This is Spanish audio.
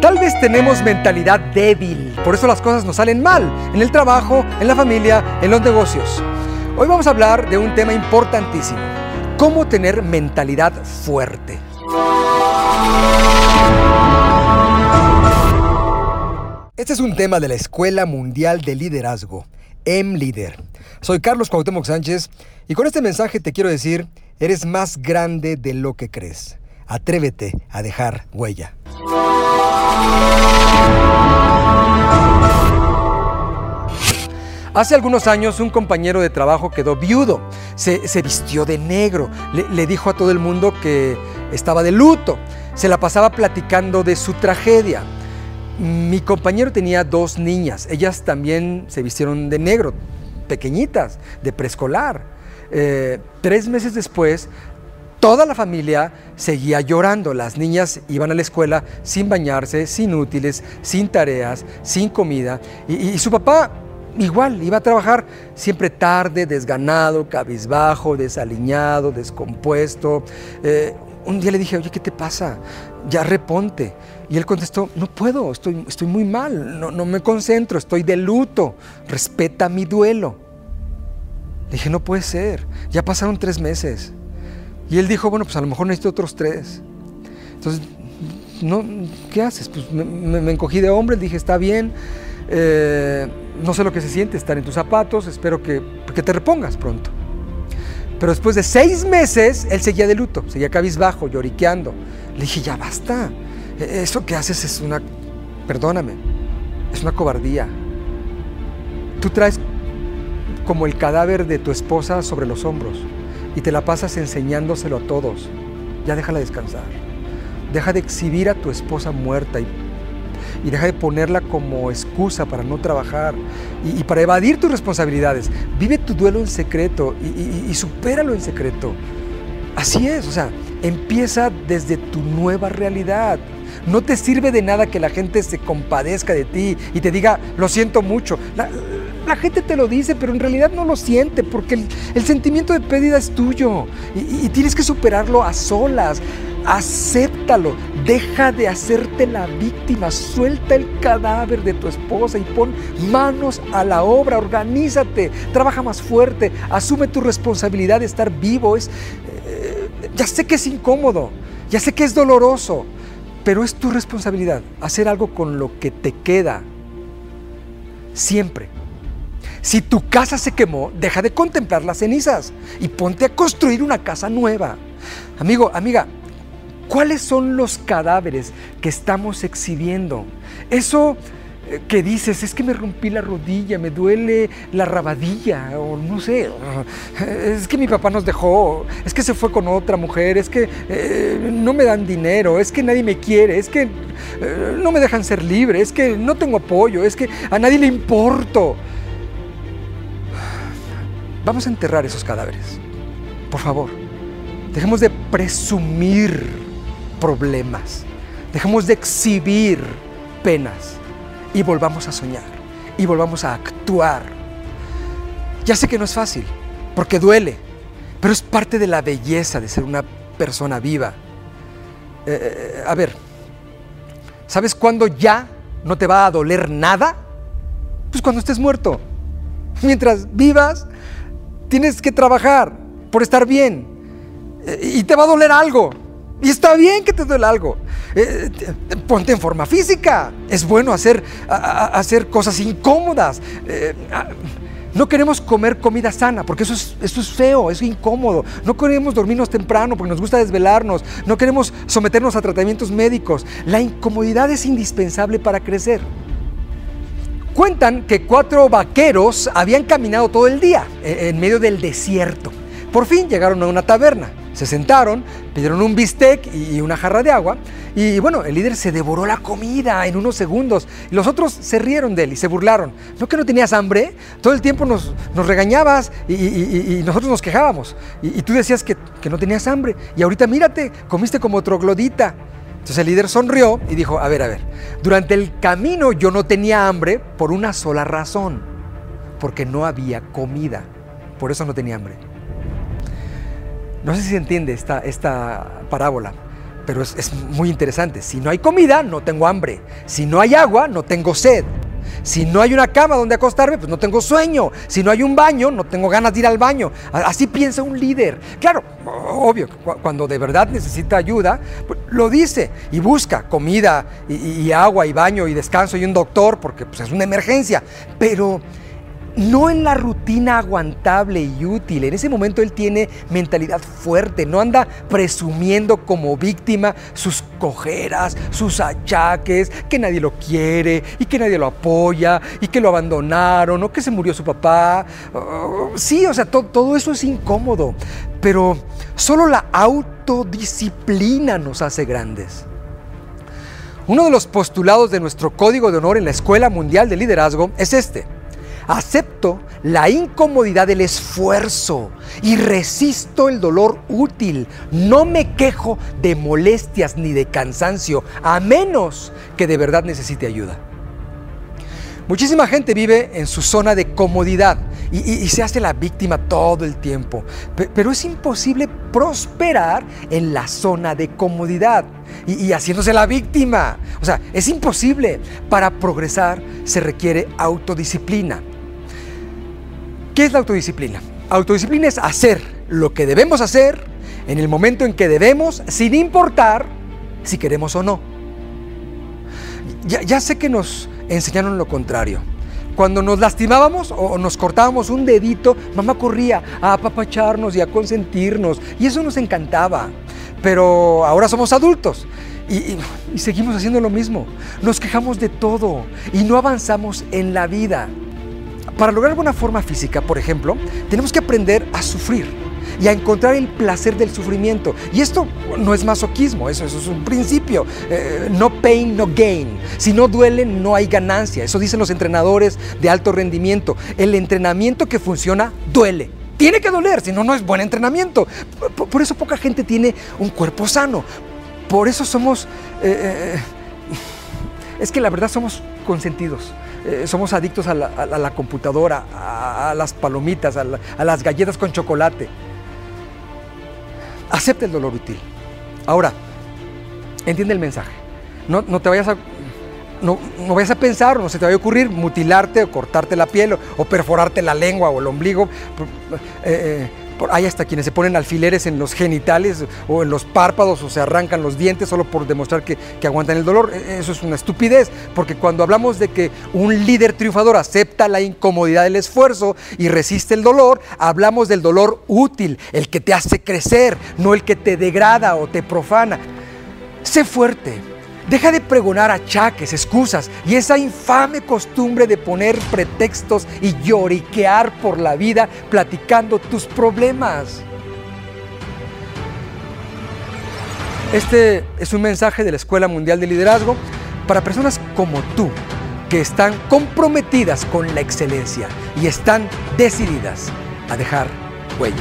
Tal vez tenemos mentalidad débil, por eso las cosas nos salen mal, en el trabajo, en la familia, en los negocios. Hoy vamos a hablar de un tema importantísimo, cómo tener mentalidad fuerte. Este es un tema de la Escuela Mundial de Liderazgo, M-Leader. Soy Carlos Cuauhtémoc Sánchez y con este mensaje te quiero decir, eres más grande de lo que crees. Atrévete a dejar huella. Hace algunos años un compañero de trabajo quedó viudo, se, vistió de negro, le, le dijo a todo el mundo que estaba de luto, se la pasaba platicando de su tragedia. Mi compañero tenía dos niñas, ellas también se vistieron de negro, pequeñitas, de preescolar. Eh, tres meses después, toda la familia seguía llorando. Las niñas iban a la escuela sin bañarse, sin útiles, sin tareas, sin comida. Y, su papá igual, iba a trabajar siempre tarde, desganado, cabizbajo, desaliñado, descompuesto. Eh, un día le dije, oye, ¿qué te pasa? Ya reponte. Y él contestó, no puedo, estoy, muy mal, no, no me concentro, estoy de luto, respeta mi duelo. Le dije, no puede ser, ya pasaron tres meses. Y él dijo, bueno, pues a lo mejor necesito otros tres. Entonces, no, ¿qué haces? Pues me, encogí de hombre, dije, está bien, eh, no sé lo que se siente estar en tus zapatos, espero que, que te repongas pronto. Pero después de seis meses, él seguía de luto, seguía cabizbajo, lloriqueando. Le dije, ya basta, e-, eso que haces es una, perdóname, es una cobardía. Tú traes como el cadáver de tu esposa sobre los hombros y te la pasas enseñándoselo a todos. Ya déjala descansar. Deja de exhibir a tu esposa muerta y, deja de ponerla como excusa para no trabajar y, para evadir tus responsabilidades. Vive tu duelo en secreto y, y supéralo en secreto. Así es, o sea, empieza desde tu nueva realidad. No te sirve de nada que la gente se compadezca de ti y te diga, lo siento mucho. Gente te lo dice, pero en realidad no lo siente porque el, sentimiento de pérdida es tuyo y, y, tienes que superarlo a solas. Acéptalo, deja de hacerte la víctima, suelta el cadáver de tu esposa y pon manos a la obra, organízate, trabaja más fuerte, asume tu responsabilidad de estar vivo. Es, eh, ya sé que es incómodo, ya sé que es doloroso, pero es tu responsabilidad hacer algo con lo que te queda. Siempre. Si tu casa se quemó, deja de contemplar las cenizas y ponte a construir una casa nueva. Amigo, amiga, ¿cuáles son los cadáveres que estamos exhibiendo? Eso que dices, es que me rompí la rodilla, me duele la rabadilla, o no sé, es que mi papá nos dejó, es que se fue con otra mujer, es que eh, no me dan dinero, es que nadie me quiere, es que eh, no me dejan ser libre, es que no tengo apoyo, es que a nadie le importo. Vamos a enterrar esos cadáveres, por favor. Dejemos de presumir problemas, dejemos de exhibir penas y volvamos a soñar y volvamos a actuar. Ya sé que no es fácil, porque duele, pero es parte de la belleza de ser una persona viva. Eh, eh, a ver, ¿sabes cuándo ya no te va a doler nada? Pues cuando estés muerto. Mientras vivas, tienes que trabajar por estar bien. Eh, y te va a doler algo. Y está bien que te duele algo. Eh, ponte en forma física. Es bueno hacer, hacer cosas incómodas. Eh, no queremos comer comida sana porque eso es, eso es feo, es incómodo. No queremos dormirnos temprano porque nos gusta desvelarnos. No queremos someternos a tratamientos médicos. La incomodidad es indispensable para crecer. Cuentan que cuatro vaqueros habían caminado todo el día eh, en medio del desierto. Por fin llegaron a una taberna. Se sentaron, pidieron un bistec y una jarra de agua. Y bueno, el líder se devoró la comida en unos segundos. Los otros se rieron de él y se burlaron. ¿No que no tenías hambre? Todo el tiempo nos, regañabas y, nosotros nos quejábamos. Y, tú decías que, que, no tenías hambre. Y ahorita mírate, comiste como troglodita. Entonces el líder sonrió y dijo, a ver, a ver, durante el camino yo no tenía hambre por una sola razón. Porque no había comida. Por eso no tenía hambre. No sé si se entiende esta, esta parábola, pero es, es muy interesante. Si no hay comida, no tengo hambre. Si no hay agua, no tengo sed. Si no hay una cama donde acostarme, pues no tengo sueño. Si no hay un baño, no tengo ganas de ir al baño. Así piensa un líder. Claro, obvio, cuando de verdad necesita ayuda, pues lo dice y busca comida y, agua y baño y descanso y un doctor porque pues, es una emergencia. Pero no en la rutina aguantable y útil. En ese momento él tiene mentalidad fuerte, no anda presumiendo como víctima sus cojeras, sus achaques, que nadie lo quiere y que nadie lo apoya y que lo abandonaron o que se murió su papá. Uh, sí, o sea, todo eso es incómodo, pero solo la autodisciplina nos hace grandes. Uno de los postulados de nuestro código de honor en la Escuela Mundial de Liderazgo es este Acepto la incomodidad del esfuerzo y resisto el dolor útil. No me quejo de molestias ni de cansancio, a menos que de verdad necesite ayuda. Muchísima gente vive en su zona de comodidad y, se hace la víctima todo el tiempo, pero es imposible prosperar en la zona de comodidad y haciéndose la víctima. O sea, es imposible. Para progresar se requiere autodisciplina. ¿Qué es la autodisciplina? Autodisciplina es hacer lo que debemos hacer en el momento en que debemos, sin importar si queremos o no. Ya, sé que nos enseñaron lo contrario. Cuando nos lastimábamos o nos cortábamos un dedito, mamá corría a apapacharnos y a consentirnos. Y eso nos encantaba. Pero ahora somos adultos y, y, seguimos haciendo lo mismo. Nos quejamos de todo y no avanzamos en la vida. Para lograr buena forma física, por ejemplo, tenemos que aprender a sufrir y a encontrar el placer del sufrimiento. Y esto no es masoquismo, eso, es un principio. Eh, no pain, no gain. Si no duele, no hay ganancia. Eso dicen los entrenadores de alto rendimiento. El entrenamiento que funciona duele. Tiene que doler, si no, no es buen entrenamiento. Por, eso poca gente tiene un cuerpo sano. Por eso somos... Eh, eh, es que la verdad somos consentidos. Somos adictos a la, computadora, a, las palomitas, a, las galletas con chocolate. Acepta el dolor útil. Ahora, entiende el mensaje. No, te vayas a no, no, vayas a pensar, no se te vaya a ocurrir mutilarte o cortarte la piel o, perforarte la lengua o el ombligo. Eh, hay hasta quienes se ponen alfileres en los genitales o en los párpados o se arrancan los dientes solo por demostrar que, aguantan el dolor. E, eso es una estupidez, porque cuando hablamos de que un líder triunfador acepta la incomodidad del esfuerzo y resiste el dolor, hablamos del dolor útil, el que te hace crecer, no el que te degrada o te profana. Sé fuerte, Deja de pregonar achaques, excusas y esa infame costumbre de poner pretextos y lloriquear por la vida platicando tus problemas. Este es un mensaje de la Escuela Mundial de Liderazgo para personas como tú, que están comprometidas con la excelencia y están decididas a dejar huella.